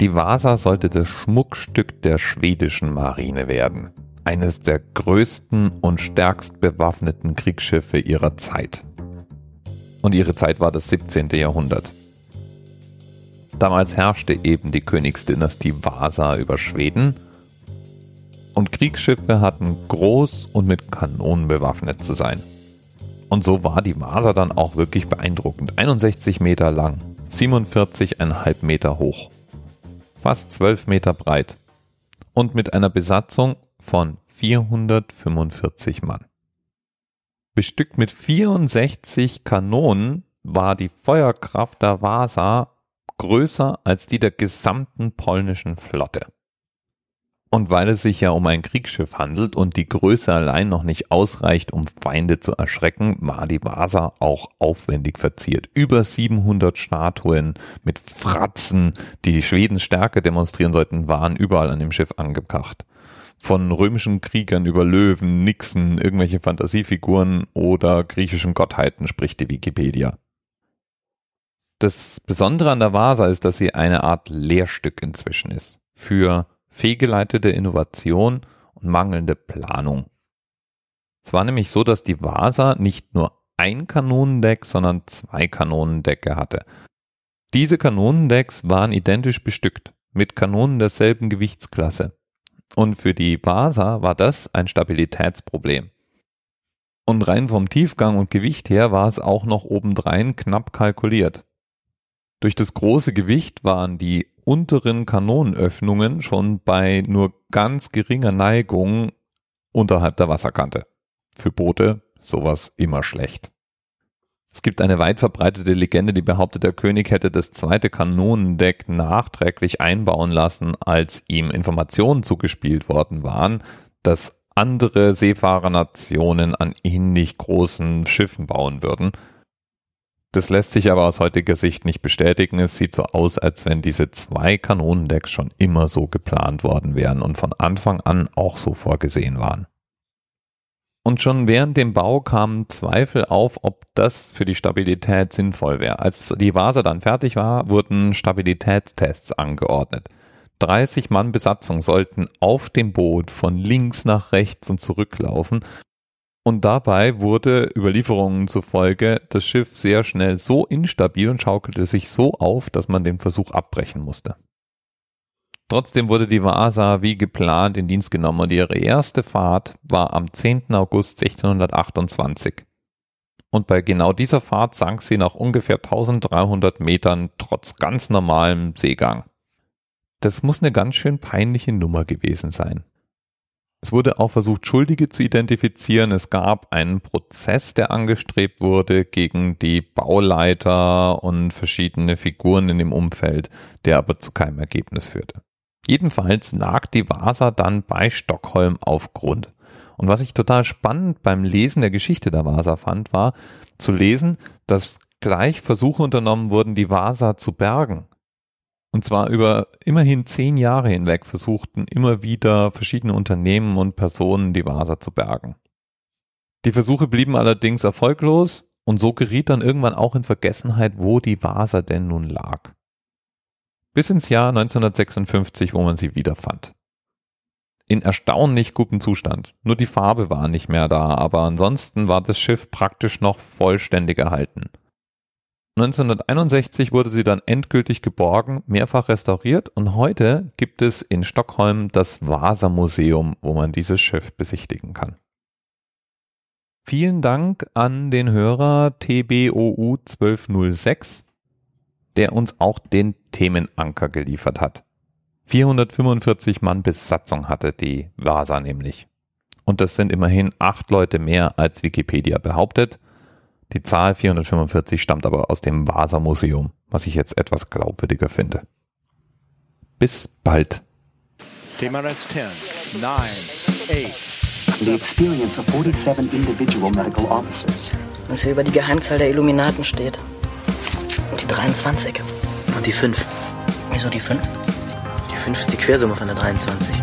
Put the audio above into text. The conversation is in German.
Die Vasa sollte das Schmuckstück der schwedischen Marine werden. Eines der größten und stärkst bewaffneten Kriegsschiffe ihrer Zeit. Und ihre Zeit war das 17. Jahrhundert. Damals herrschte eben die Königsdynastie Vasa über Schweden und Kriegsschiffe hatten groß und mit Kanonen bewaffnet zu sein. Und so war die Vasa dann auch wirklich beeindruckend. 61 Meter lang, 47,5 Meter hoch fast 12 Meter breit und mit einer Besatzung von 445 Mann. Bestückt mit 64 Kanonen war die Feuerkraft der Vasa größer als die der gesamten polnischen Flotte. Und weil es sich ja um ein Kriegsschiff handelt und die Größe allein noch nicht ausreicht, um Feinde zu erschrecken, war die Vasa auch aufwendig verziert. Über 700 Statuen mit Fratzen, die die Schwedens Stärke demonstrieren sollten, waren überall an dem Schiff angebracht. Von römischen Kriegern über Löwen, Nixen, irgendwelche Fantasiefiguren oder griechischen Gottheiten spricht die Wikipedia. Das Besondere an der Vasa ist, dass sie eine Art Lehrstück inzwischen ist. Für fehlgeleitete Innovation und mangelnde Planung. Es war nämlich so, dass die Vasa nicht nur ein Kanonendeck, sondern zwei Kanonendecke hatte. Diese Kanonendecks waren identisch bestückt mit Kanonen derselben Gewichtsklasse. Und für die Vasa war das ein Stabilitätsproblem. Und rein vom Tiefgang und Gewicht her war es auch noch obendrein knapp kalkuliert. Durch das große Gewicht waren die unteren Kanonenöffnungen schon bei nur ganz geringer Neigung unterhalb der Wasserkante. Für Boote sowas immer schlecht. Es gibt eine weit verbreitete Legende, die behauptet, der König hätte das zweite Kanonendeck nachträglich einbauen lassen, als ihm Informationen zugespielt worden waren, dass andere Seefahrernationen an ähnlich großen Schiffen bauen würden das lässt sich aber aus heutiger Sicht nicht bestätigen. Es sieht so aus, als wenn diese zwei Kanonendecks schon immer so geplant worden wären und von Anfang an auch so vorgesehen waren. Und schon während dem Bau kamen Zweifel auf, ob das für die Stabilität sinnvoll wäre. Als die Vasa dann fertig war, wurden Stabilitätstests angeordnet. 30 Mann Besatzung sollten auf dem Boot von links nach rechts und zurücklaufen und dabei wurde Überlieferungen zufolge das Schiff sehr schnell so instabil und schaukelte sich so auf, dass man den Versuch abbrechen musste. Trotzdem wurde die Vasa wie geplant in Dienst genommen und ihre erste Fahrt war am 10. August 1628. Und bei genau dieser Fahrt sank sie nach ungefähr 1300 Metern trotz ganz normalem Seegang. Das muss eine ganz schön peinliche Nummer gewesen sein. Es wurde auch versucht, Schuldige zu identifizieren. Es gab einen Prozess, der angestrebt wurde gegen die Bauleiter und verschiedene Figuren in dem Umfeld, der aber zu keinem Ergebnis führte. Jedenfalls lag die Vasa dann bei Stockholm auf Grund. Und was ich total spannend beim Lesen der Geschichte der Vasa fand, war zu lesen, dass gleich Versuche unternommen wurden, die Vasa zu bergen. Und zwar über immerhin zehn Jahre hinweg versuchten immer wieder verschiedene Unternehmen und Personen die Vasa zu bergen. Die Versuche blieben allerdings erfolglos und so geriet dann irgendwann auch in Vergessenheit, wo die Vasa denn nun lag. Bis ins Jahr 1956, wo man sie wiederfand. In erstaunlich gutem Zustand. Nur die Farbe war nicht mehr da, aber ansonsten war das Schiff praktisch noch vollständig erhalten. 1961 wurde sie dann endgültig geborgen, mehrfach restauriert und heute gibt es in Stockholm das Vasa-Museum, wo man dieses Schiff besichtigen kann. Vielen Dank an den Hörer TBOU 1206, der uns auch den Themenanker geliefert hat. 445 Mann Besatzung hatte die Vasa nämlich. Und das sind immerhin acht Leute mehr, als Wikipedia behauptet die Zahl 445 stammt aber aus dem Vasa Museum, was ich jetzt etwas glaubwürdiger finde. Bis bald. TMRS 10, 9, 8. The experience of 47 individual medical officers. Was hier über die Geheimzahl der Illuminaten steht. Und die 23. Und die 5. Wieso die 5? Die 5 ist die Quersumme von der 23.